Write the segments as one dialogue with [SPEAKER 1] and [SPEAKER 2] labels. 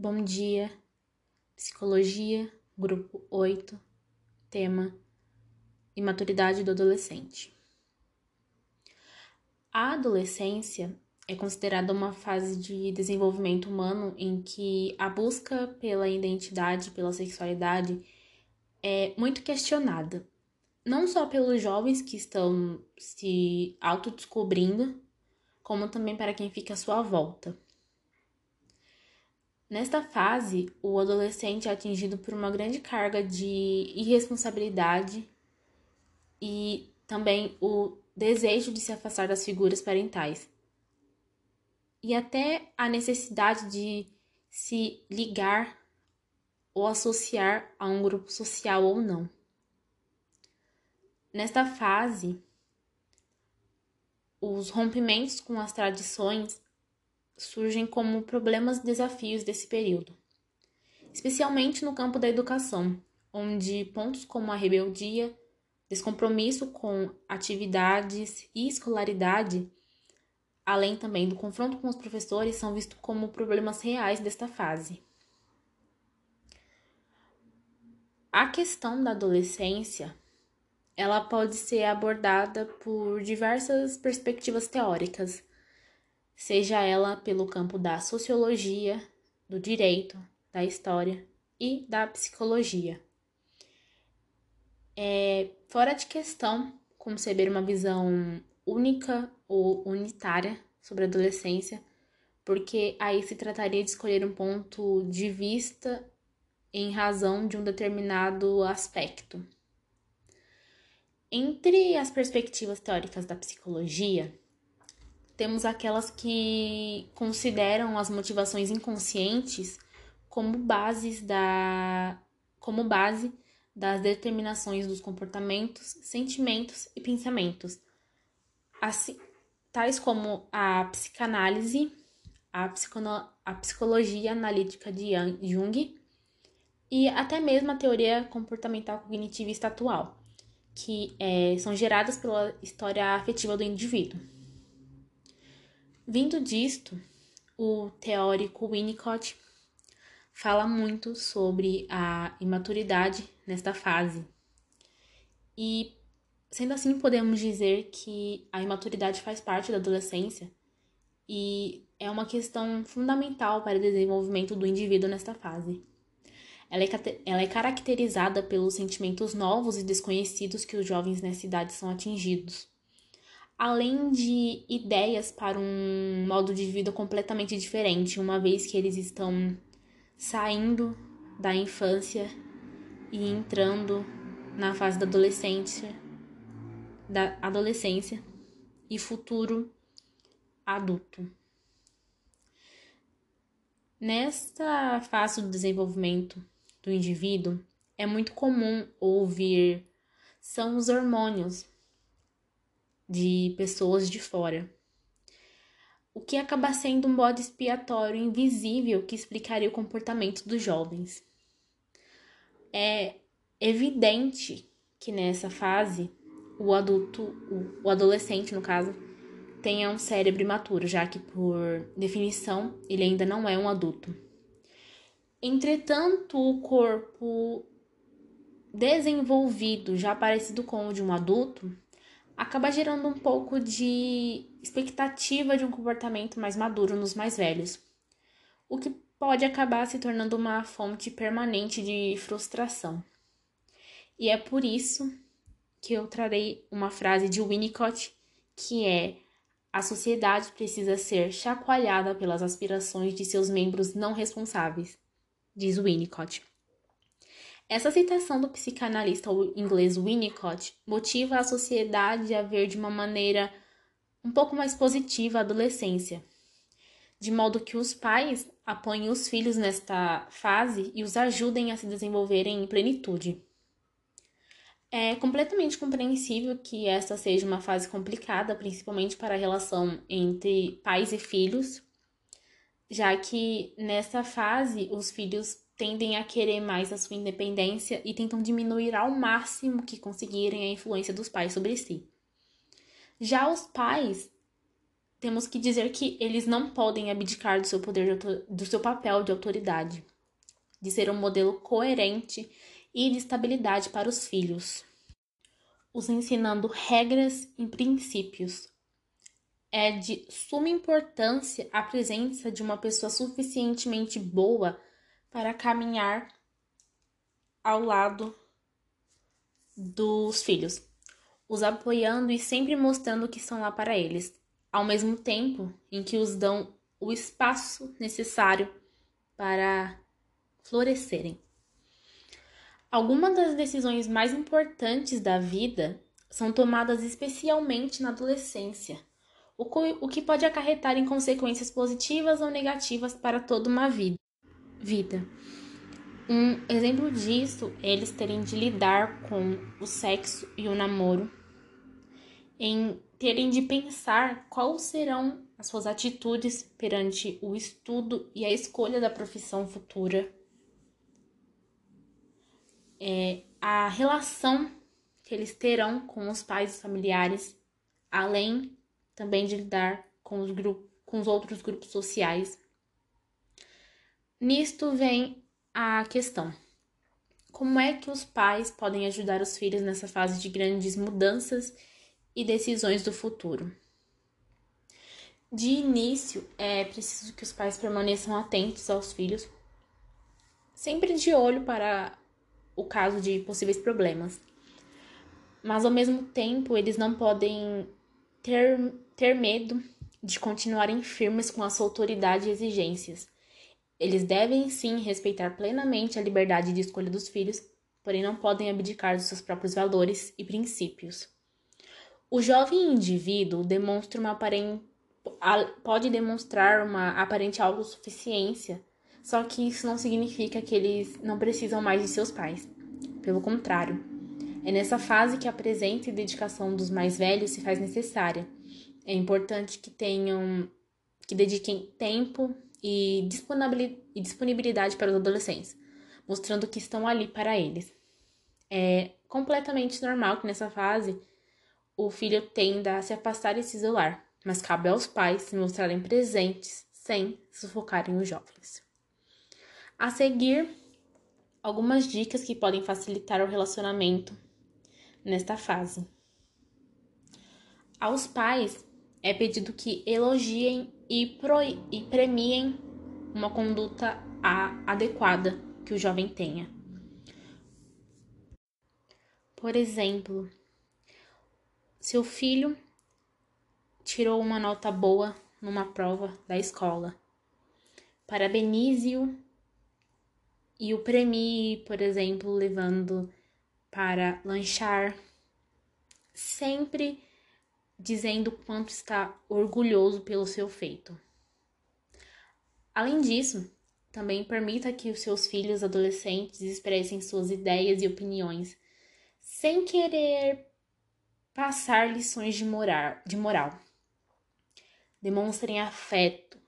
[SPEAKER 1] Bom dia, Psicologia, Grupo 8, tema Imaturidade do adolescente. A adolescência é considerada uma fase de desenvolvimento humano em que a busca pela identidade, pela sexualidade é muito questionada, não só pelos jovens que estão se autodescobrindo, como também para quem fica à sua volta. Nesta fase, o adolescente é atingido por uma grande carga de irresponsabilidade e também o desejo de se afastar das figuras parentais. E até a necessidade de se ligar ou associar a um grupo social ou não. Nesta fase, os rompimentos com as tradições surgem como problemas e desafios desse período, especialmente no campo da educação, onde pontos como a rebeldia, descompromisso com atividades e escolaridade, além também do confronto com os professores, são vistos como problemas reais desta fase. A questão da adolescência, ela pode ser abordada por diversas perspectivas teóricas, seja ela pelo campo da sociologia, do direito, da história e da psicologia. É fora de questão conceber uma visão única ou unitária sobre a adolescência, porque aí se trataria de escolher um ponto de vista em razão de um determinado aspecto. Entre as perspectivas teóricas da psicologia, temos aquelas que consideram as motivações inconscientes como bases da como base das determinações dos comportamentos, sentimentos e pensamentos, assim, tais como a psicanálise, a, psicono, a psicologia analítica de Jung e até mesmo a teoria comportamental cognitivista atual, que é, são geradas pela história afetiva do indivíduo. Vindo disto, o teórico Winnicott fala muito sobre a imaturidade nesta fase. E, sendo assim, podemos dizer que a imaturidade faz parte da adolescência e é uma questão fundamental para o desenvolvimento do indivíduo nesta fase. Ela é, ela é caracterizada pelos sentimentos novos e desconhecidos que os jovens nessa idade são atingidos além de ideias para um modo de vida completamente diferente, uma vez que eles estão saindo da infância e entrando na fase da adolescência, da adolescência e futuro adulto. Nesta fase do desenvolvimento do indivíduo, é muito comum ouvir são os hormônios de pessoas de fora. O que acaba sendo um bode expiatório invisível que explicaria o comportamento dos jovens. É evidente que nessa fase o adulto, o, adolescente no caso, tenha um cérebro imaturo, já que por definição ele ainda não é um adulto. Entretanto, o corpo desenvolvido, já parecido com o de um adulto, acaba gerando um pouco de expectativa de um comportamento mais maduro nos mais velhos, o que pode acabar se tornando uma fonte permanente de frustração. E é por isso que eu trarei uma frase de Winnicott que é: a sociedade precisa ser chacoalhada pelas aspirações de seus membros não responsáveis, diz Winnicott. Essa citação do psicanalista inglês Winnicott motiva a sociedade a ver de uma maneira um pouco mais positiva a adolescência, de modo que os pais apoiem os filhos nesta fase e os ajudem a se desenvolverem em plenitude. É completamente compreensível que esta seja uma fase complicada, principalmente para a relação entre pais e filhos, já que nessa fase os filhos tendem a querer mais a sua independência e tentam diminuir ao máximo que conseguirem a influência dos pais sobre si. Já os pais temos que dizer que eles não podem abdicar do seu poder do seu papel de autoridade, de ser um modelo coerente e de estabilidade para os filhos, os ensinando regras e princípios. É de suma importância a presença de uma pessoa suficientemente boa para caminhar ao lado dos filhos, os apoiando e sempre mostrando que estão lá para eles, ao mesmo tempo em que os dão o espaço necessário para florescerem. Algumas das decisões mais importantes da vida são tomadas especialmente na adolescência, o que pode acarretar em consequências positivas ou negativas para toda uma vida. Vida. Um exemplo disso é eles terem de lidar com o sexo e o namoro, em terem de pensar quais serão as suas atitudes perante o estudo e a escolha da profissão futura, é, a relação que eles terão com os pais e familiares, além também de lidar com os, grupos, com os outros grupos sociais. Nisto vem a questão: como é que os pais podem ajudar os filhos nessa fase de grandes mudanças e decisões do futuro? De início, é preciso que os pais permaneçam atentos aos filhos, sempre de olho para o caso de possíveis problemas. Mas ao mesmo tempo, eles não podem ter, ter medo de continuarem firmes com a sua autoridade e exigências eles devem sim respeitar plenamente a liberdade de escolha dos filhos, porém não podem abdicar dos seus próprios valores e princípios. O jovem indivíduo demonstra uma aparente, pode demonstrar uma aparente autossuficiência, só que isso não significa que eles não precisam mais de seus pais. Pelo contrário, é nessa fase que a presença e dedicação dos mais velhos se faz necessária. É importante que tenham que dediquem tempo, e disponibilidade para os adolescentes, mostrando que estão ali para eles. É completamente normal que nessa fase o filho tenda a se afastar e se isolar, mas cabe aos pais se mostrarem presentes sem sufocarem os jovens. A seguir, algumas dicas que podem facilitar o relacionamento nesta fase. Aos pais é pedido que elogiem e, pro, e premiem uma conduta adequada que o jovem tenha. Por exemplo, seu filho tirou uma nota boa numa prova da escola. Parabenize-o e o premie, por exemplo, levando para lanchar. Sempre dizendo quanto está orgulhoso pelo seu feito. Além disso, também permita que os seus filhos adolescentes expressem suas ideias e opiniões, sem querer passar lições de moral. De moral. Demonstrem afeto,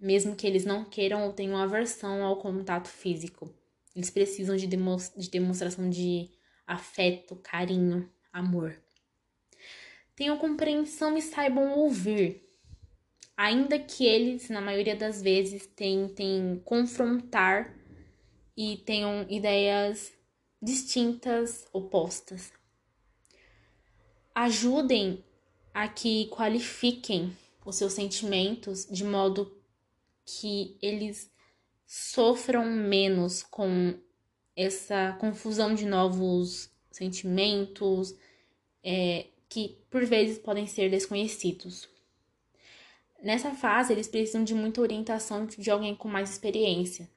[SPEAKER 1] mesmo que eles não queiram ou tenham aversão ao contato físico. Eles precisam de demonstração de afeto, carinho, amor tenham compreensão e saibam ouvir, ainda que eles, na maioria das vezes, tentem confrontar e tenham ideias distintas, opostas. Ajudem a que qualifiquem os seus sentimentos de modo que eles sofram menos com essa confusão de novos sentimentos, é, que por vezes podem ser desconhecidos. Nessa fase, eles precisam de muita orientação de alguém com mais experiência,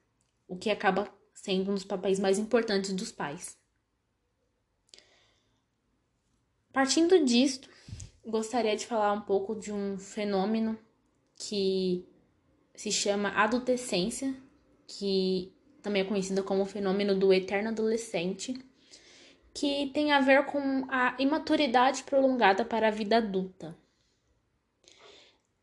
[SPEAKER 1] o que acaba sendo um dos papéis mais importantes dos pais. Partindo disto, gostaria de falar um pouco de um fenômeno que se chama adolescência, que também é conhecido como o fenômeno do eterno adolescente que tem a ver com a imaturidade prolongada para a vida adulta.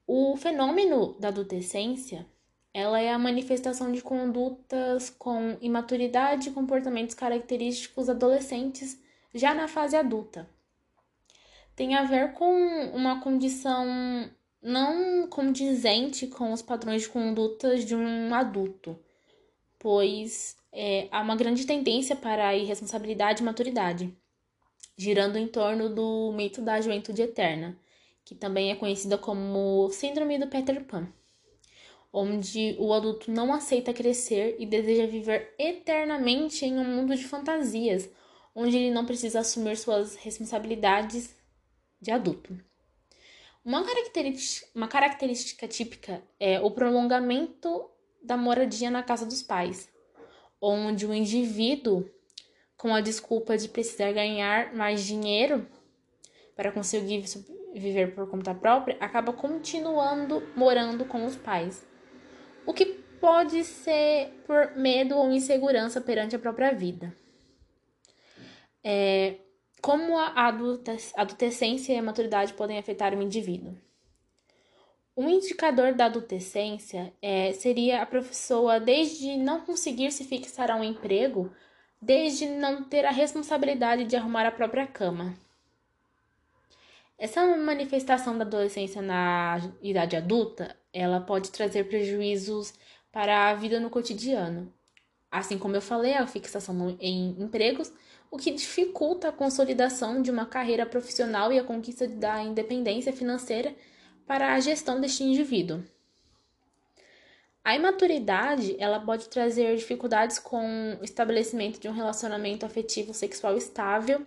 [SPEAKER 1] O fenômeno da adolescência, ela é a manifestação de condutas com imaturidade e comportamentos característicos adolescentes já na fase adulta. Tem a ver com uma condição não condizente com os padrões de condutas de um adulto, pois é, há uma grande tendência para a irresponsabilidade e maturidade, girando em torno do mito da juventude eterna, que também é conhecida como Síndrome do Peter Pan, onde o adulto não aceita crescer e deseja viver eternamente em um mundo de fantasias, onde ele não precisa assumir suas responsabilidades de adulto. Uma característica, uma característica típica é o prolongamento da moradia na casa dos pais, onde o indivíduo, com a desculpa de precisar ganhar mais dinheiro para conseguir viver por conta própria, acaba continuando morando com os pais, o que pode ser por medo ou insegurança perante a própria vida. É, como a adolescência e a maturidade podem afetar o indivíduo? Um indicador da adolescência é, seria a pessoa desde não conseguir se fixar a um emprego, desde não ter a responsabilidade de arrumar a própria cama. Essa manifestação da adolescência na idade adulta, ela pode trazer prejuízos para a vida no cotidiano. Assim como eu falei, a fixação em empregos o que dificulta a consolidação de uma carreira profissional e a conquista da independência financeira para a gestão deste indivíduo. A imaturidade ela pode trazer dificuldades com o estabelecimento de um relacionamento afetivo sexual estável,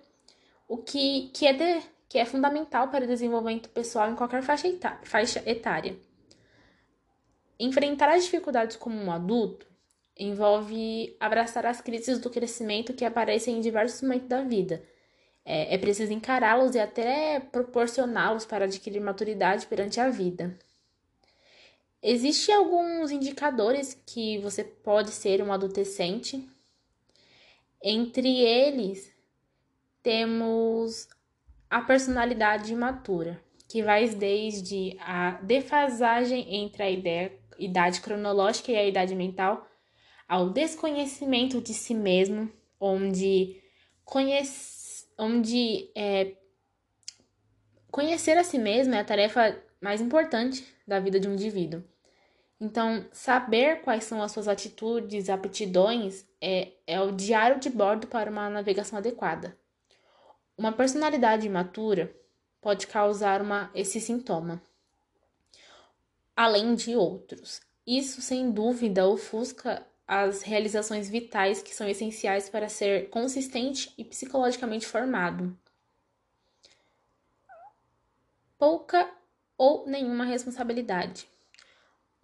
[SPEAKER 1] o que, que, é, de, que é fundamental para o desenvolvimento pessoal em qualquer faixa etária. Enfrentar as dificuldades como um adulto envolve abraçar as crises do crescimento que aparecem em diversos momentos da vida. É, é preciso encará-los e até proporcioná-los para adquirir maturidade perante a vida. Existem alguns indicadores que você pode ser um adolescente. Entre eles, temos a personalidade imatura, que vai desde a defasagem entre a ideia, idade cronológica e a idade mental, ao desconhecimento de si mesmo, onde, conhece, onde é, conhecer a si mesmo é a tarefa mais importante da vida de um indivíduo. Então, saber quais são as suas atitudes, aptidões, é, é o diário de bordo para uma navegação adequada. Uma personalidade imatura pode causar uma, esse sintoma, além de outros. Isso, sem dúvida, ofusca as realizações vitais que são essenciais para ser consistente e psicologicamente formado. Pouca ou nenhuma responsabilidade.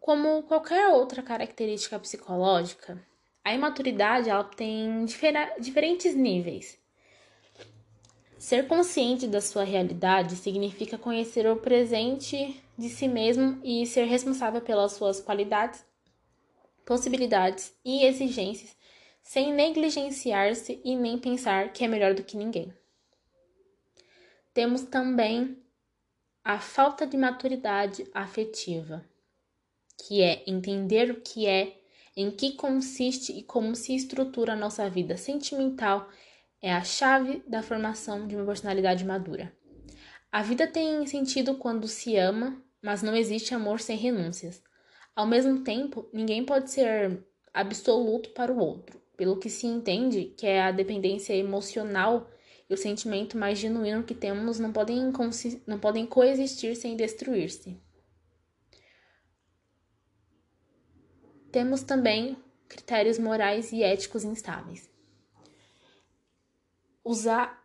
[SPEAKER 1] Como qualquer outra característica psicológica, a imaturidade ela tem diferentes níveis. Ser consciente da sua realidade significa conhecer o presente de si mesmo e ser responsável pelas suas qualidades possibilidades e exigências sem negligenciar-se e nem pensar que é melhor do que ninguém. Temos também a falta de maturidade afetiva, que é entender o que é, em que consiste e como se estrutura a nossa vida sentimental, é a chave da formação de uma personalidade madura. A vida tem sentido quando se ama, mas não existe amor sem renúncias. Ao mesmo tempo, ninguém pode ser absoluto para o outro, pelo que se entende que é a dependência emocional e o sentimento mais genuíno que temos não podem, não podem coexistir sem destruir-se. Temos também critérios morais e éticos instáveis. Usar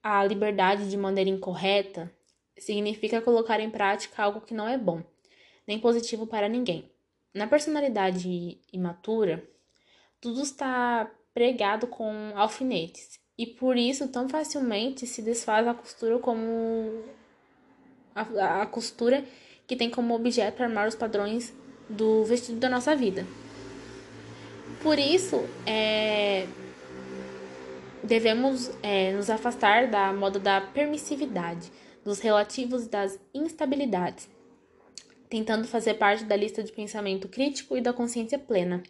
[SPEAKER 1] a liberdade de maneira incorreta significa colocar em prática algo que não é bom nem positivo para ninguém. Na personalidade imatura, tudo está pregado com alfinetes e por isso tão facilmente se desfaz a costura como a, a costura que tem como objeto armar os padrões do vestido da nossa vida. Por isso, é, devemos é, nos afastar da moda da permissividade, dos relativos das instabilidades, tentando fazer parte da lista de pensamento crítico e da consciência plena.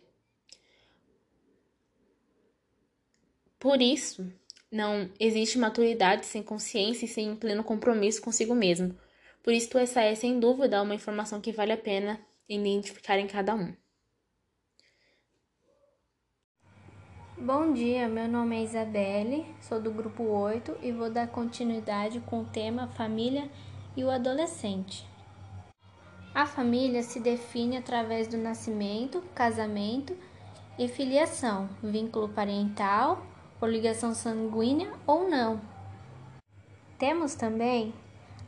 [SPEAKER 1] Por isso, não existe maturidade sem consciência e sem pleno compromisso consigo mesmo, Por isso, essa é, sem dúvida, uma informação que vale a pena identificar em cada um.
[SPEAKER 2] Bom dia, meu nome é Isabelle, sou do grupo 8 e vou dar continuidade com o tema Família e o Adolescente. A família se define através do nascimento, casamento e filiação, vínculo parental, por ligação sanguínea ou não. Temos também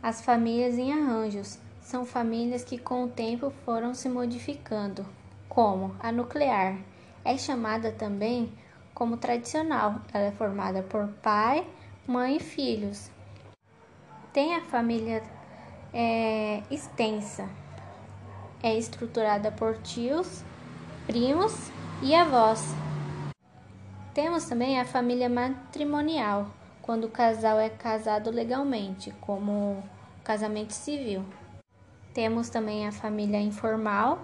[SPEAKER 2] as famílias em arranjos, são famílias que com o tempo foram se modificando, como a nuclear. É chamada também como tradicional. Ela é formada por pai, mãe e filhos. Tem a família é, extensa. É estruturada por tios, primos e avós. Temos também a família matrimonial, quando o casal é casado legalmente, como casamento civil. Temos também a família informal,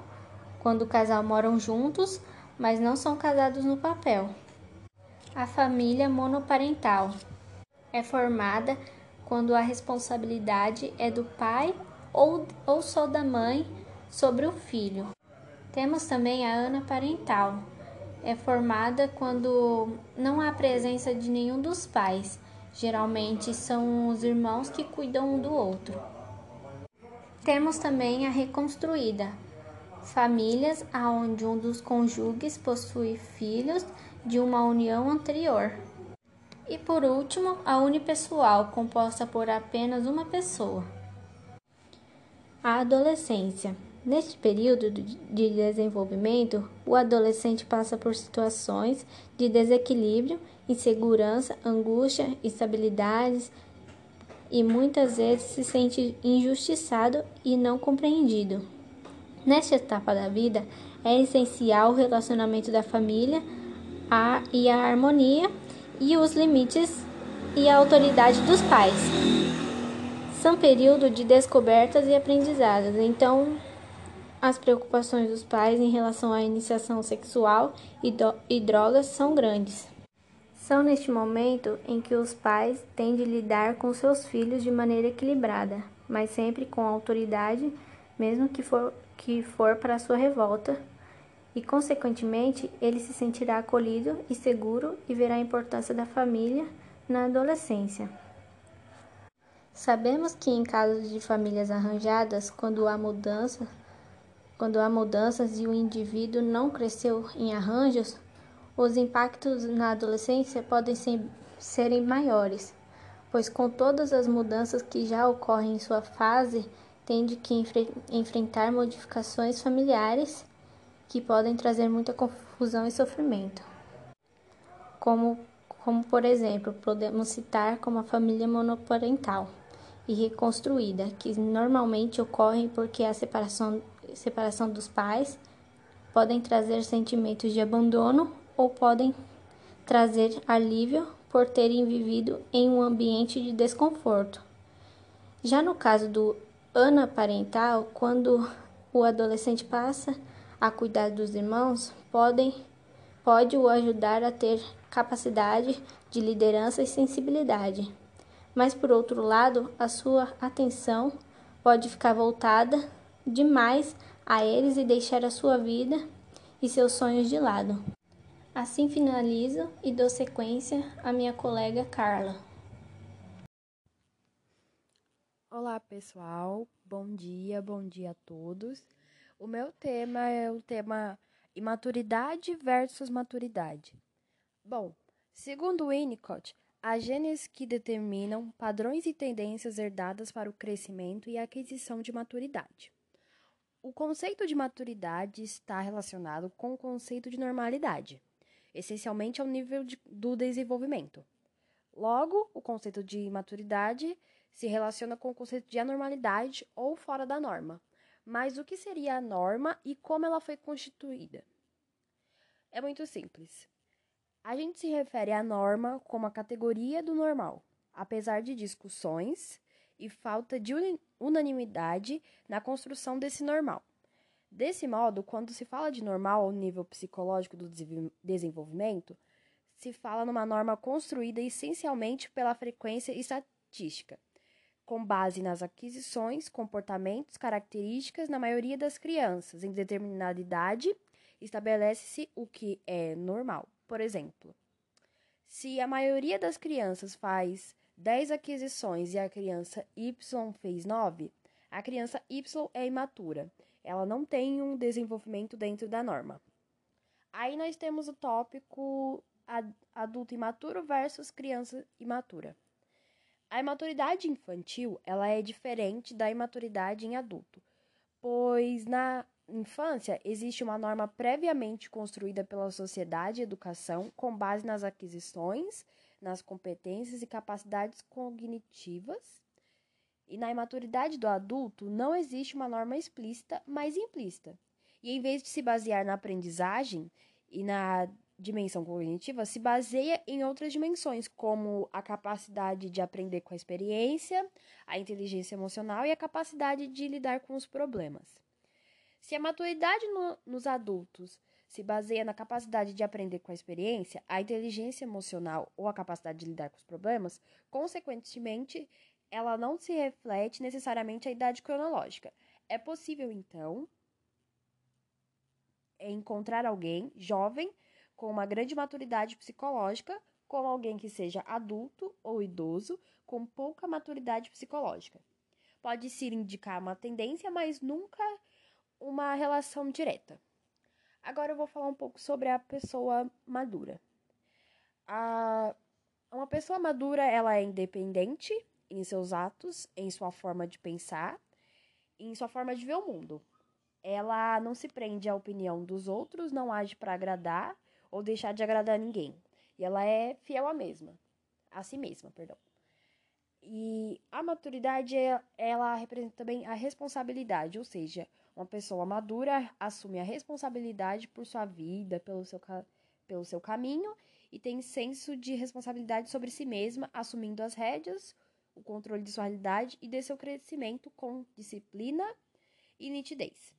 [SPEAKER 2] quando o casal moram juntos, mas não são casados no papel. A família monoparental é formada quando a responsabilidade é do pai ou, ou só da mãe sobre o filho. Temos também a anaparental. É formada quando não há presença de nenhum dos pais. Geralmente são os irmãos que cuidam um do outro. Temos também a reconstruída, famílias onde um dos cônjuges possui filhos de uma união anterior. E por último, a unipessoal, composta por apenas uma pessoa. A adolescência. Neste período de desenvolvimento, o adolescente passa por situações de desequilíbrio, insegurança, angústia, instabilidades e muitas vezes se sente injustiçado e não compreendido. Nesta etapa da vida, é essencial o relacionamento da família, a, e a harmonia e os limites e a autoridade dos pais. São períodos de descobertas e aprendizados, então as preocupações dos pais em relação à iniciação sexual e, do, e drogas são grandes. São neste momento em que os pais têm de lidar com seus filhos de maneira equilibrada, mas sempre com autoridade, mesmo que for, que for para sua revolta e, consequentemente, ele se sentirá acolhido e seguro e verá a importância da família na adolescência. Sabemos que em casos de famílias arranjadas, quando há mudança, quando há mudanças e o indivíduo não cresceu em arranjos, os impactos na adolescência podem ser, serem maiores, pois com todas as mudanças que já ocorrem em sua fase, tende que enfre enfrentar modificações familiares que podem trazer muita confusão e sofrimento. Como, como por exemplo, podemos citar como a família monoparental e reconstruída, que normalmente ocorrem porque a separação, separação dos pais podem trazer sentimentos de abandono ou podem trazer alívio por terem vivido em um ambiente de desconforto. Já no caso do anaparental, quando o adolescente passa a cuidar dos irmãos podem pode o ajudar a ter capacidade de liderança e sensibilidade. Mas por outro lado, a sua atenção pode ficar voltada demais a eles e deixar a sua vida e seus sonhos de lado. Assim finalizo e dou sequência à minha colega Carla.
[SPEAKER 3] Olá, pessoal. Bom dia, bom dia a todos. O meu tema é o tema imaturidade versus maturidade. Bom, segundo Winnicott, há genes que determinam padrões e tendências herdadas para o crescimento e aquisição de maturidade. O conceito de maturidade está relacionado com o conceito de normalidade, essencialmente ao nível de, do desenvolvimento. Logo, o conceito de maturidade se relaciona com o conceito de anormalidade ou fora da norma, mas o que seria a norma e como ela foi constituída? É muito simples. A gente se refere à norma como a categoria do normal, apesar de discussões e falta de unanimidade na construção desse normal. Desse modo, quando se fala de normal ao nível psicológico do desenvolvimento, se fala numa norma construída essencialmente pela frequência estatística, com base nas aquisições, comportamentos, características na maioria das crianças. Em determinada idade, estabelece-se o que é normal. Por exemplo, se a maioria das crianças faz 10 aquisições e a criança Y fez 9, a criança Y é imatura. Ela não tem um desenvolvimento dentro da norma. Aí nós temos o tópico adulto imaturo versus criança imatura. A imaturidade infantil, ela é diferente da imaturidade em adulto, pois na infância existe uma norma previamente construída pela sociedade e educação com base nas aquisições, nas competências e capacidades cognitivas. E na imaturidade do adulto não existe uma norma explícita, mas implícita. E em vez de se basear na aprendizagem e na dimensão cognitiva, se baseia em outras dimensões, como a capacidade de aprender com a experiência, a inteligência emocional e a capacidade de lidar com os problemas. Se a maturidade no, nos adultos se baseia na capacidade de aprender com a experiência, a inteligência emocional ou a capacidade de lidar com os problemas, consequentemente, ela não se reflete necessariamente a idade cronológica. É possível, então, encontrar alguém jovem com uma grande maturidade psicológica, como alguém que seja adulto ou idoso com pouca maturidade psicológica. Pode-se indicar uma tendência, mas nunca uma relação direta. Agora eu vou falar um pouco sobre a pessoa madura. A, uma pessoa madura ela é independente em seus atos, em sua forma de pensar, em sua forma de ver o mundo. Ela não se prende à opinião dos outros, não age para agradar ou deixar de agradar ninguém. E ela é fiel à mesma, a si mesma, perdão. E a maturidade ela representa também a responsabilidade, ou seja, uma pessoa madura assume a responsabilidade por sua vida, pelo seu, pelo seu caminho e tem senso de responsabilidade sobre si mesma, assumindo as rédeas, o controle de sua realidade e de seu crescimento com disciplina e nitidez.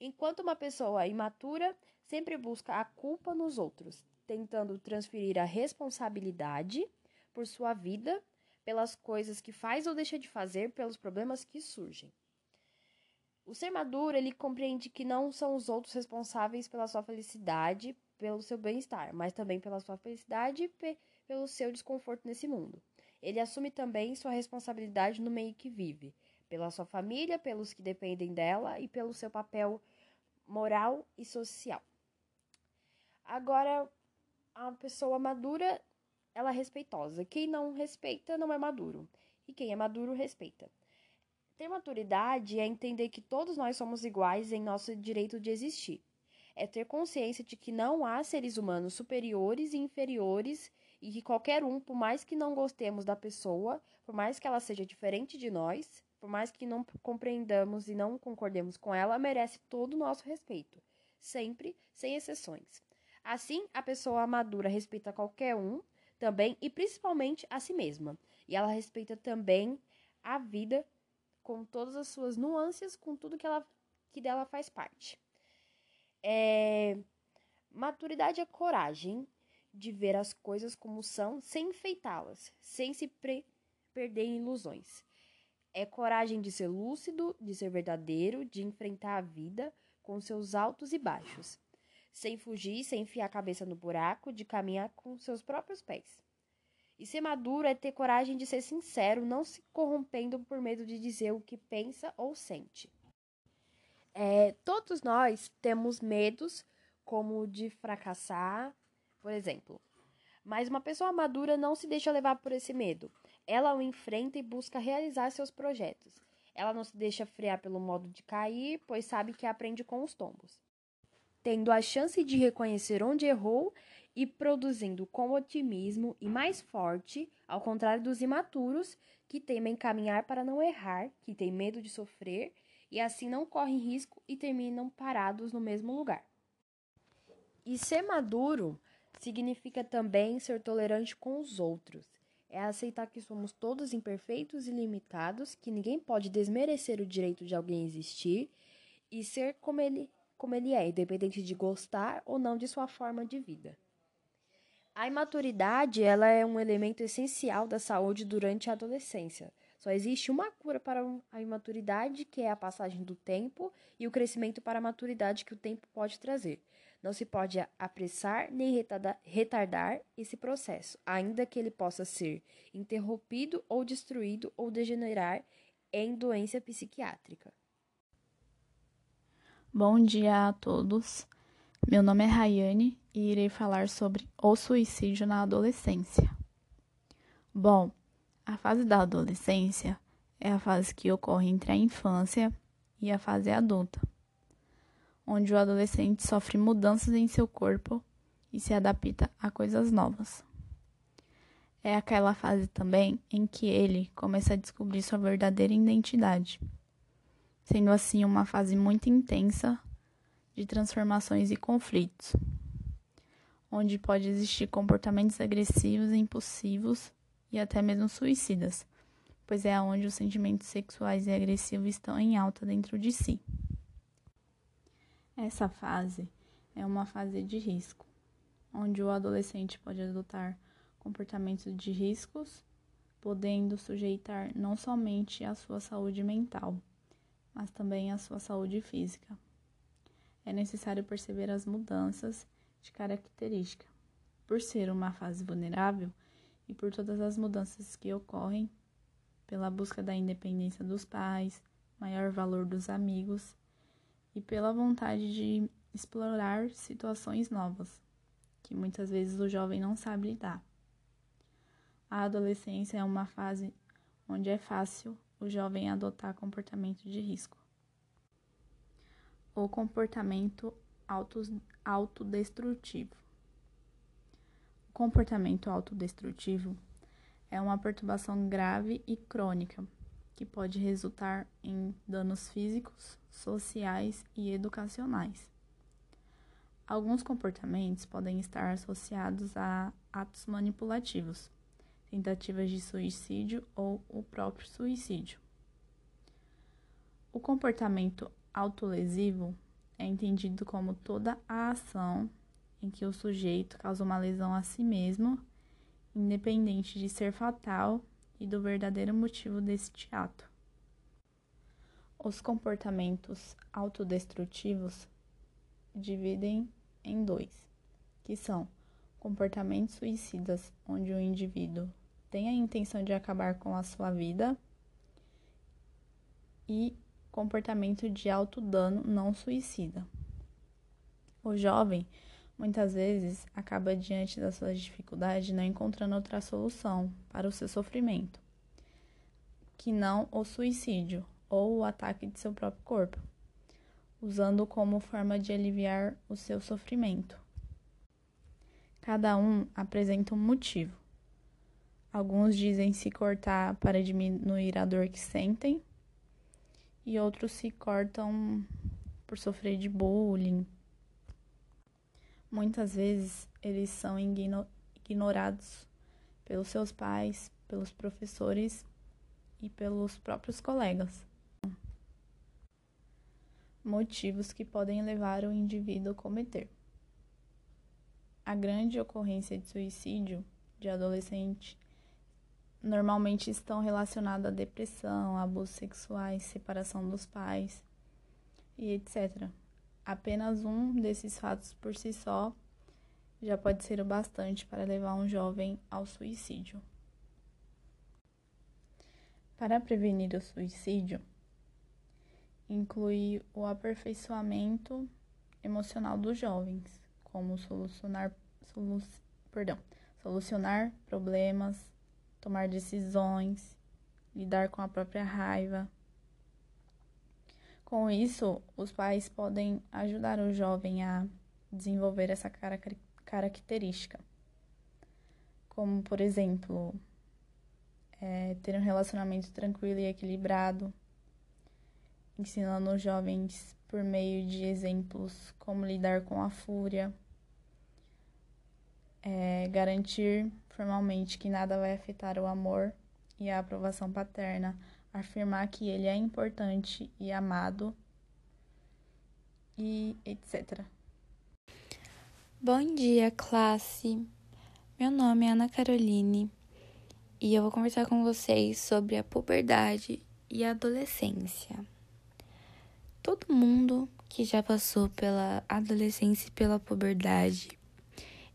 [SPEAKER 3] Enquanto uma pessoa imatura sempre busca a culpa nos outros, tentando transferir a responsabilidade por sua vida, pelas coisas que faz ou deixa de fazer, pelos problemas que surgem. O ser maduro, ele compreende que não são os outros responsáveis pela sua felicidade, pelo seu bem-estar, mas também pela sua felicidade e pelo seu desconforto nesse mundo. Ele assume também sua responsabilidade no meio que vive, pela sua família, pelos que dependem dela e pelo seu papel moral e social. Agora, a pessoa madura, ela é respeitosa. Quem não respeita não é maduro. E quem é maduro respeita. Ter maturidade é entender que todos nós somos iguais em nosso direito de existir. É ter consciência de que não há seres humanos superiores e inferiores e que qualquer um, por mais que não gostemos da pessoa, por mais que ela seja diferente de nós, por mais que não compreendamos e não concordemos com ela, merece todo o nosso respeito, sempre, sem exceções. Assim, a pessoa madura respeita qualquer um também e principalmente a si mesma. E ela respeita também a vida com todas as suas nuances, com tudo que ela que dela faz parte. É, maturidade é coragem de ver as coisas como são, sem enfeitá-las, sem se perder em ilusões. É coragem de ser lúcido, de ser verdadeiro, de enfrentar a vida com seus altos e baixos, sem fugir, sem enfiar a cabeça no buraco, de caminhar com seus próprios pés. E ser maduro é ter coragem de ser sincero, não se corrompendo por medo de dizer o que pensa ou sente. É, todos nós temos medos, como de fracassar, por exemplo. Mas uma pessoa madura não se deixa levar por esse medo. Ela o enfrenta e busca realizar seus projetos. Ela não se deixa frear pelo modo de cair, pois sabe que aprende com os tombos. Tendo a chance de reconhecer onde errou e produzindo com otimismo e mais forte, ao contrário dos imaturos, que temem caminhar para não errar, que têm medo de sofrer e assim não correm risco e terminam parados no mesmo lugar. E ser maduro significa também ser tolerante com os outros. É aceitar que somos todos imperfeitos e limitados, que ninguém pode desmerecer o direito de alguém existir e ser como ele, como ele é, independente de gostar ou não de sua forma de vida. A imaturidade ela é um elemento essencial da saúde durante a adolescência. Só existe uma cura para a imaturidade, que é a passagem do tempo, e o crescimento para a maturidade que o tempo pode trazer. Não se pode apressar nem retardar esse processo, ainda que ele possa ser interrompido ou destruído ou degenerar em doença psiquiátrica.
[SPEAKER 4] Bom dia a todos. Meu nome é Rayane e irei falar sobre o suicídio na adolescência. Bom, a fase da adolescência é a fase que ocorre entre a infância e a fase adulta onde o adolescente sofre mudanças em seu corpo e se adapta a coisas novas. É aquela fase também em que ele começa a descobrir sua verdadeira identidade, sendo assim uma fase muito intensa de transformações e conflitos, onde pode existir comportamentos agressivos e impulsivos e até mesmo suicidas, pois é onde os sentimentos sexuais e agressivos estão em alta dentro de si. Essa fase é uma fase de risco, onde o adolescente pode adotar comportamentos de riscos, podendo sujeitar não somente a sua saúde mental, mas também a sua saúde física. É necessário perceber as mudanças de característica. Por ser uma fase vulnerável e por todas as mudanças que ocorrem, pela busca da independência dos pais, maior valor dos amigos e pela vontade de explorar situações novas, que muitas vezes o jovem não sabe lidar. A adolescência é uma fase onde é fácil o jovem adotar comportamento de risco. O comportamento autodestrutivo. O comportamento autodestrutivo é uma perturbação grave e crônica que pode resultar em danos físicos, sociais e educacionais. Alguns comportamentos podem estar associados a atos manipulativos, tentativas de suicídio ou o próprio suicídio. O comportamento autolesivo é entendido como toda a ação em que o sujeito causa uma lesão a si mesmo, independente de ser fatal e do verdadeiro motivo deste ato. Os comportamentos autodestrutivos dividem em dois, que são comportamentos suicidas, onde o indivíduo tem a intenção de acabar com a sua vida, e comportamento de autodano não suicida. O jovem muitas vezes acaba diante das suas dificuldades não encontrando outra solução para o seu sofrimento, que não o suicídio ou o ataque de seu próprio corpo, usando como forma de aliviar o seu sofrimento. Cada um apresenta um motivo. Alguns dizem se cortar para diminuir a dor que sentem, e outros se cortam por sofrer de bullying, Muitas vezes eles são ignorados pelos seus pais, pelos professores e pelos próprios colegas. Motivos que podem levar o indivíduo a cometer. A grande ocorrência de suicídio de adolescente normalmente estão relacionados à depressão, abusos sexuais, separação dos pais e etc. Apenas um desses fatos por si só já pode ser o bastante para levar um jovem ao suicídio. Para prevenir o suicídio, inclui o aperfeiçoamento emocional dos jovens, como solucionar, solu, perdão, solucionar problemas, tomar decisões, lidar com a própria raiva, com isso, os pais podem ajudar o jovem a desenvolver essa característica, como, por exemplo, é, ter um relacionamento tranquilo e equilibrado, ensinando os jovens por meio de exemplos como lidar com a fúria, é, garantir formalmente que nada vai afetar o amor e a aprovação paterna afirmar que ele é importante e amado e etc.
[SPEAKER 5] Bom dia, classe. Meu nome é Ana Caroline e eu vou conversar com vocês sobre a puberdade e a adolescência. Todo mundo que já passou pela adolescência e pela puberdade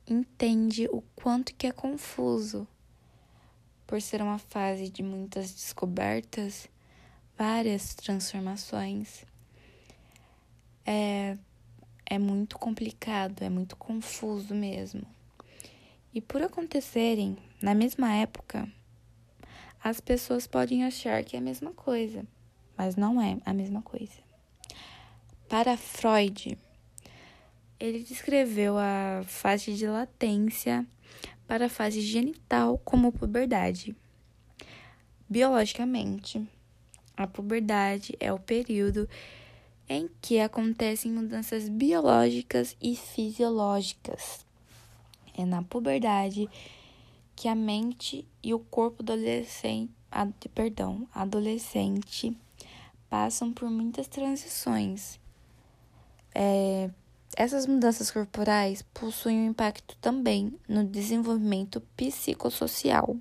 [SPEAKER 5] entende o quanto que é confuso por ser uma fase de muitas descobertas, várias transformações. É, é muito complicado, é muito confuso mesmo. E por acontecerem na mesma época, as pessoas podem achar que é a mesma coisa, mas não é a mesma coisa. Para Freud, ele descreveu a fase de latência para a fase genital como puberdade. Biologicamente, a puberdade é o período em que acontecem mudanças biológicas e fisiológicas. É na puberdade que a mente e o corpo adolescente, ad, perdão, adolescente passam por muitas transições. É, essas mudanças corporais possuem um impacto também no desenvolvimento psicossocial.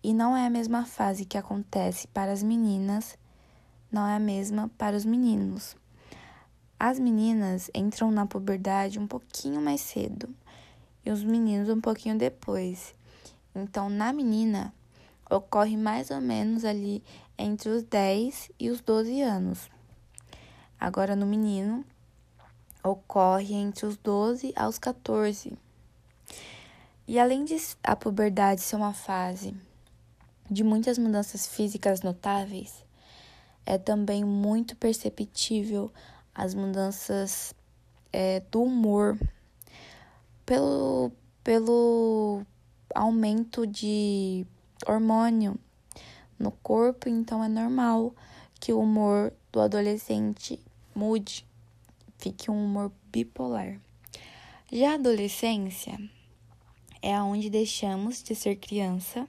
[SPEAKER 5] E não é a mesma fase que acontece para as meninas, não é a mesma para os meninos. As meninas entram na puberdade um pouquinho mais cedo e os meninos um pouquinho depois. Então, na menina, ocorre mais ou menos ali entre os 10 e os 12 anos. Agora, no menino, ocorre entre os 12 aos 14. E além de a puberdade ser uma fase de muitas mudanças físicas notáveis, é também muito perceptível as mudanças é, do humor pelo, pelo aumento de hormônio no corpo, então é normal que o humor do adolescente mude, fique um humor bipolar. Já a adolescência é onde deixamos de ser criança,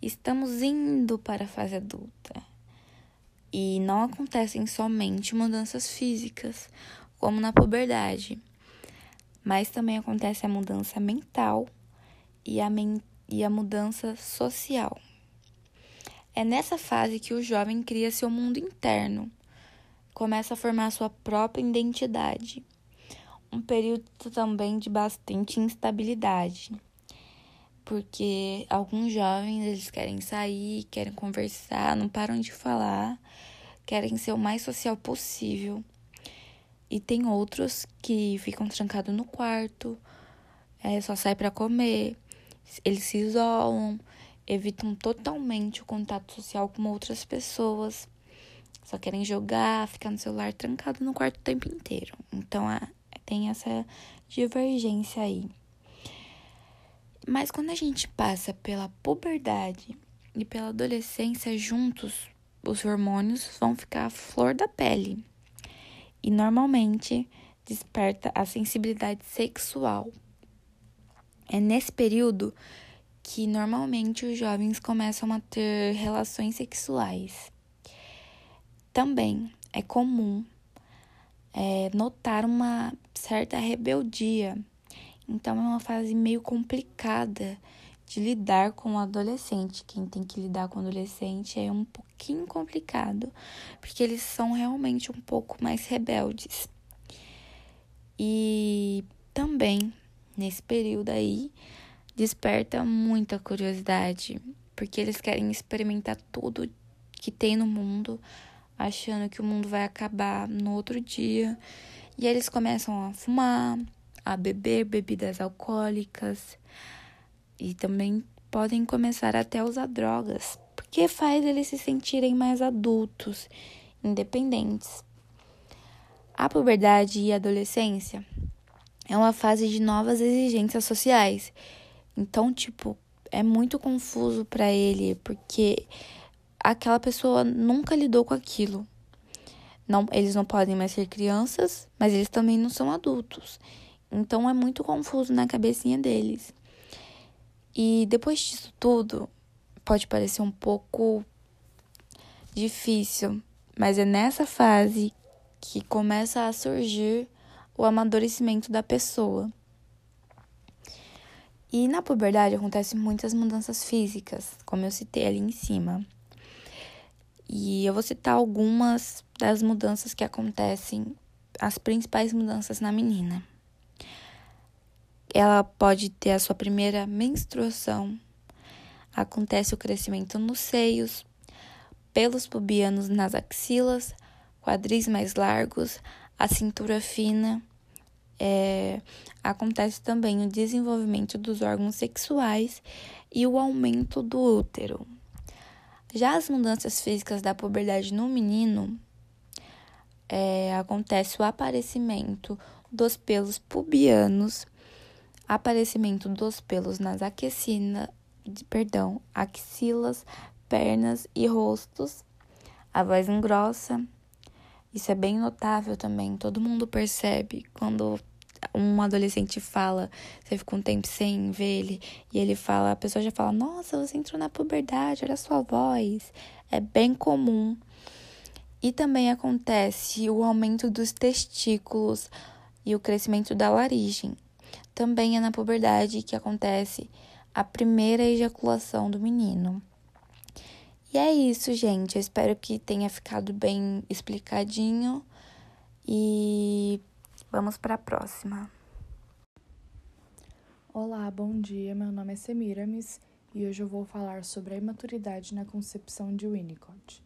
[SPEAKER 5] estamos indo para a fase adulta. E não acontecem somente mudanças físicas, como na puberdade mas também acontece a mudança mental e a, men e a mudança social. É nessa fase que o jovem cria seu mundo interno, começa a formar sua própria identidade. Um período também de bastante instabilidade, porque alguns jovens eles querem sair, querem conversar, não param de falar, querem ser o mais social possível e tem outros que ficam trancados no quarto, é, só sai para comer, eles se isolam, evitam totalmente o contato social com outras pessoas, só querem jogar, ficar no celular trancado no quarto o tempo inteiro. Então é, tem essa divergência aí. Mas quando a gente passa pela puberdade e pela adolescência juntos, os hormônios vão ficar à flor da pele e normalmente desperta a sensibilidade sexual. É nesse período que normalmente os jovens começam a ter relações sexuais. Também é comum é, notar uma certa rebeldia. Então é uma fase meio complicada de lidar com o adolescente. Quem tem que lidar com o adolescente é um pouquinho complicado, porque eles são realmente um pouco mais rebeldes. E também, nesse período aí, desperta muita curiosidade, porque eles querem experimentar tudo que tem no mundo, achando que o mundo vai acabar no outro dia. E eles começam a fumar, a beber bebidas alcoólicas, e também podem começar até a usar drogas, porque faz eles se sentirem mais adultos, independentes. A puberdade e a adolescência é uma fase de novas exigências sociais. Então, tipo, é muito confuso para ele, porque aquela pessoa nunca lidou com aquilo. Não, eles não podem mais ser crianças, mas eles também não são adultos. Então é muito confuso na cabecinha deles. E depois disso tudo, pode parecer um pouco difícil, mas é nessa fase que começa a surgir o amadurecimento da pessoa. E na puberdade acontecem muitas mudanças físicas, como eu citei ali em cima. E eu vou citar algumas das mudanças que acontecem, as principais mudanças na menina. Ela pode ter a sua primeira menstruação, acontece o crescimento nos seios, pelos pubianos nas axilas, quadris mais largos, a cintura fina é, acontece também o desenvolvimento dos órgãos sexuais e o aumento do útero. Já as mudanças físicas da puberdade no menino, é, acontece o aparecimento dos pelos pubianos, aparecimento dos pelos nas aquecinas, perdão, axilas, pernas e rostos, a voz engrossa. Isso é bem notável também, todo mundo percebe quando um adolescente fala, você fica um tempo sem ver ele, e ele fala, a pessoa já fala, nossa, você entrou na puberdade, olha a sua voz. É bem comum. E também acontece o aumento dos testículos e o crescimento da laringe. Também é na puberdade que acontece a primeira ejaculação do menino. E é isso, gente. Eu espero que tenha ficado bem explicadinho. E Vamos para a próxima.
[SPEAKER 6] Olá, bom dia. Meu nome é Semiramis e hoje eu vou falar sobre a imaturidade na concepção de Winnicott.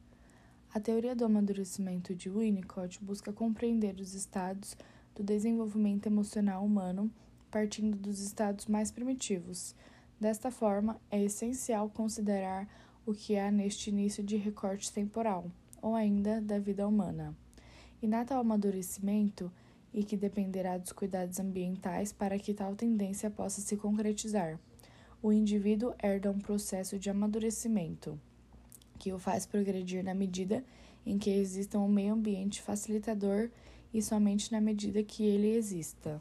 [SPEAKER 6] A teoria do amadurecimento de Winnicott busca compreender os estados do desenvolvimento emocional humano partindo dos estados mais primitivos. Desta forma, é essencial considerar o que há neste início de recorte temporal, ou ainda da vida humana. E na tal amadurecimento, e que dependerá dos cuidados ambientais para que tal tendência possa se concretizar. O indivíduo herda um processo de amadurecimento, que o faz progredir na medida em que exista um meio ambiente facilitador e somente na medida que ele exista.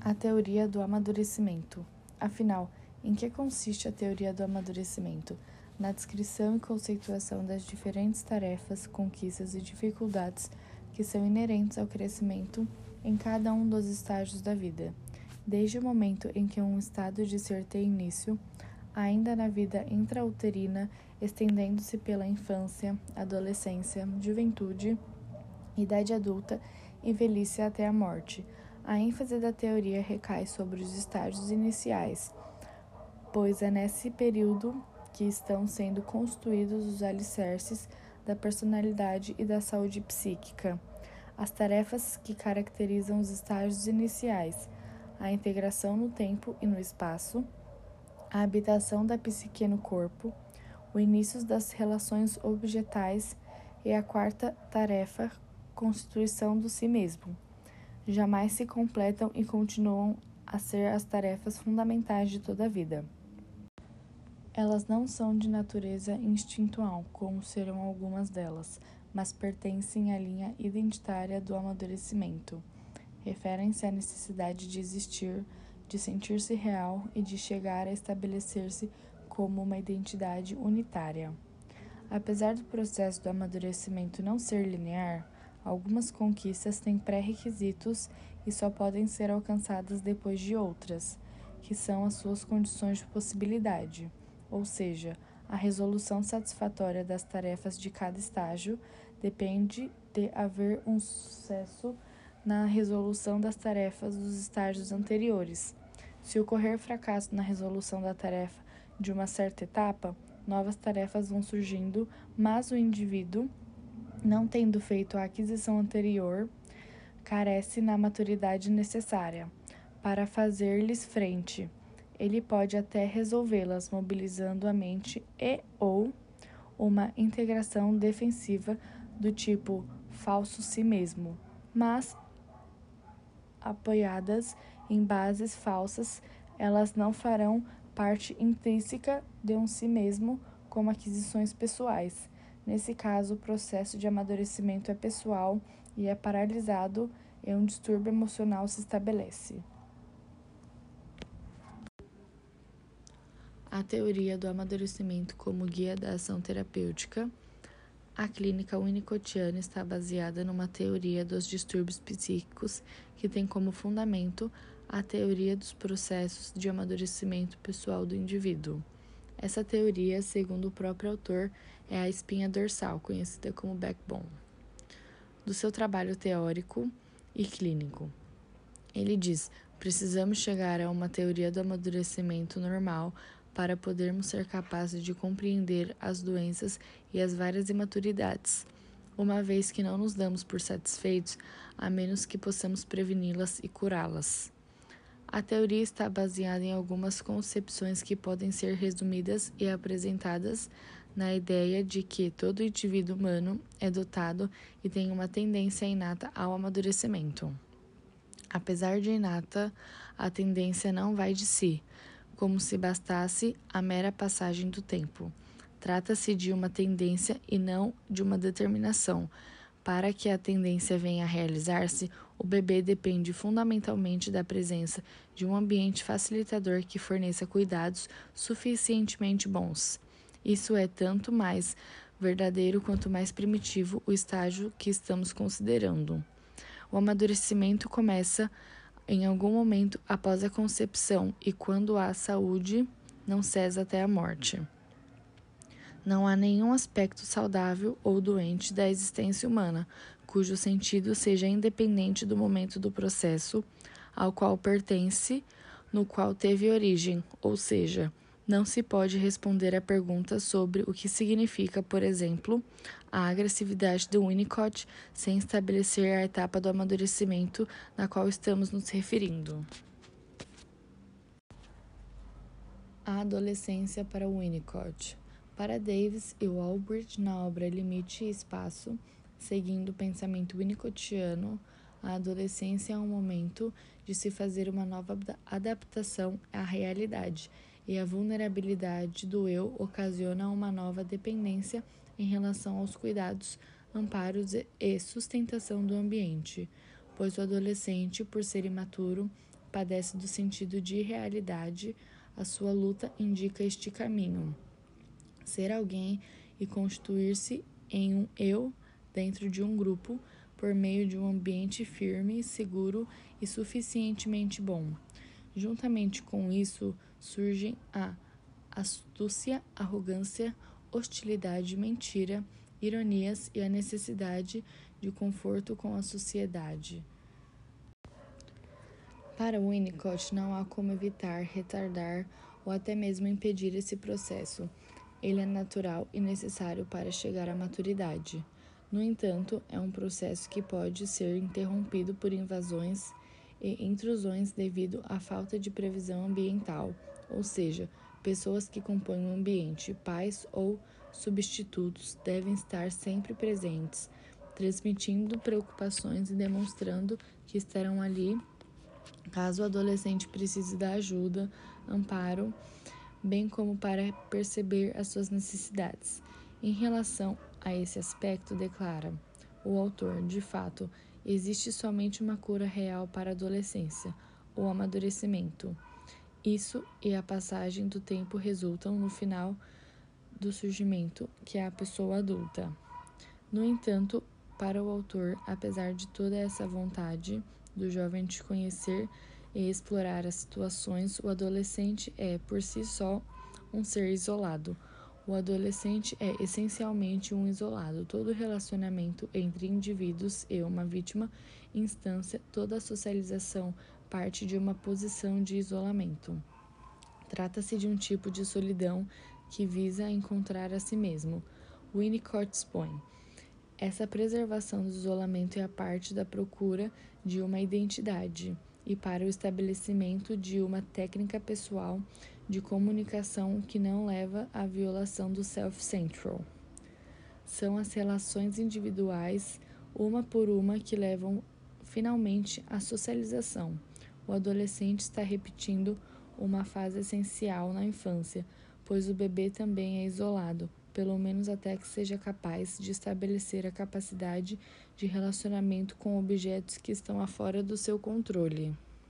[SPEAKER 6] A teoria do amadurecimento. Afinal, em que consiste a teoria do amadurecimento? Na descrição e conceituação das diferentes tarefas, conquistas e dificuldades que são inerentes ao crescimento em cada um dos estágios da vida, desde o momento em que um estado de ser tem início, ainda na vida intrauterina, estendendo-se pela infância, adolescência, juventude, idade adulta e velhice até a morte. A ênfase da teoria recai sobre os estágios iniciais, pois é nesse período que estão sendo construídos os alicerces da personalidade e da saúde psíquica. As tarefas que caracterizam os estágios iniciais: a integração no tempo e no espaço, a habitação da psique no corpo, o início das relações objetais e a quarta tarefa, constituição do si mesmo. Jamais se completam e continuam a ser as tarefas fundamentais de toda a vida. Elas não são de natureza instintual, como serão algumas delas, mas pertencem à linha identitária do amadurecimento. Referem-se à necessidade de existir, de sentir-se real e de chegar a estabelecer-se como uma identidade unitária. Apesar do processo do amadurecimento não ser linear, algumas conquistas têm pré-requisitos e só podem ser alcançadas depois de outras, que são as suas condições de possibilidade ou seja, a resolução satisfatória das tarefas de cada estágio depende de haver um sucesso na resolução das tarefas dos estágios anteriores. Se ocorrer fracasso na resolução da tarefa de uma certa etapa, novas tarefas vão surgindo, mas o indivíduo, não tendo feito a aquisição anterior, carece na maturidade necessária para fazer-lhes frente ele pode até resolvê-las mobilizando a mente e ou uma integração defensiva do tipo falso si mesmo, mas apoiadas em bases falsas, elas não farão parte intrínseca de um si mesmo como aquisições pessoais. Nesse caso, o processo de amadurecimento é pessoal e é paralisado e um distúrbio emocional se estabelece. A teoria do amadurecimento como guia da ação terapêutica, a clínica winnicottiana está baseada numa teoria dos distúrbios psíquicos que tem como fundamento a teoria dos processos de amadurecimento pessoal do indivíduo. Essa teoria, segundo o próprio autor, é a espinha dorsal, conhecida como backbone, do seu trabalho teórico e clínico. Ele diz: precisamos chegar a uma teoria do amadurecimento normal para podermos ser capazes de compreender as doenças e as várias imaturidades, uma vez que não nos damos por satisfeitos a menos que possamos preveni-las e curá-las. A teoria está baseada em algumas concepções que podem ser resumidas e apresentadas na ideia de que todo indivíduo humano é dotado e tem uma tendência inata ao amadurecimento. Apesar de inata, a tendência não vai de si, como se bastasse a mera passagem do tempo. Trata-se de uma tendência e não de uma determinação. Para que a tendência venha a realizar-se, o bebê depende fundamentalmente da presença de um ambiente facilitador que forneça cuidados suficientemente bons. Isso é tanto mais verdadeiro quanto mais primitivo o estágio que estamos considerando. O amadurecimento começa em algum momento após a concepção e quando há saúde, não cessa até a morte. Não há nenhum aspecto saudável ou doente da existência humana cujo sentido seja independente do momento do processo ao qual pertence, no qual teve origem, ou seja, não se pode responder a perguntas sobre o que significa, por exemplo, a agressividade do Winnicott sem estabelecer a etapa do amadurecimento na qual estamos nos referindo. A adolescência para Winnicott. Para Davis e Walbridge, na obra Limite e Espaço, Seguindo o pensamento winnicottiano, a adolescência é um momento de se fazer uma nova adaptação à realidade, e a vulnerabilidade do eu ocasiona uma nova dependência em relação aos cuidados, amparos e sustentação do ambiente, pois o adolescente, por ser imaturo, padece do sentido de realidade, a sua luta indica este caminho. Ser alguém e constituir-se em um eu dentro de um grupo por meio de um ambiente firme, seguro e suficientemente bom. Juntamente com isso surgem a astúcia, arrogância, hostilidade, mentira, ironias e a necessidade de conforto com a sociedade. Para Winnicott, não há como evitar, retardar ou até mesmo impedir esse processo. Ele é natural e necessário para chegar à maturidade. No entanto, é um processo que pode ser interrompido por invasões e intrusões devido à falta de previsão ambiental, ou seja, pessoas que compõem o ambiente, pais ou substitutos, devem estar sempre presentes, transmitindo preocupações e demonstrando que estarão ali caso o adolescente precise da ajuda, amparo, bem como para perceber as suas necessidades. Em relação a esse aspecto, declara o autor: de fato, existe somente uma cura real para a adolescência, o amadurecimento. Isso e a passagem do tempo resultam no final do surgimento, que é a pessoa adulta. No entanto, para o autor, apesar de toda essa vontade do jovem de conhecer e explorar as situações, o adolescente é, por si só, um ser isolado o adolescente é essencialmente um isolado. Todo relacionamento entre indivíduos e uma vítima, instância, toda a socialização parte de uma posição de isolamento. Trata-se de um tipo de solidão que visa encontrar a si mesmo. Winnicott expõe. Essa preservação do isolamento é a parte da procura de uma identidade e para o estabelecimento de uma técnica pessoal de comunicação que não leva à violação do self-central. São as relações individuais, uma por uma, que levam finalmente à socialização. O adolescente está repetindo uma fase essencial na infância, pois o bebê também é isolado, pelo menos até que seja capaz de estabelecer a capacidade de relacionamento com objetos que estão afora do seu controle.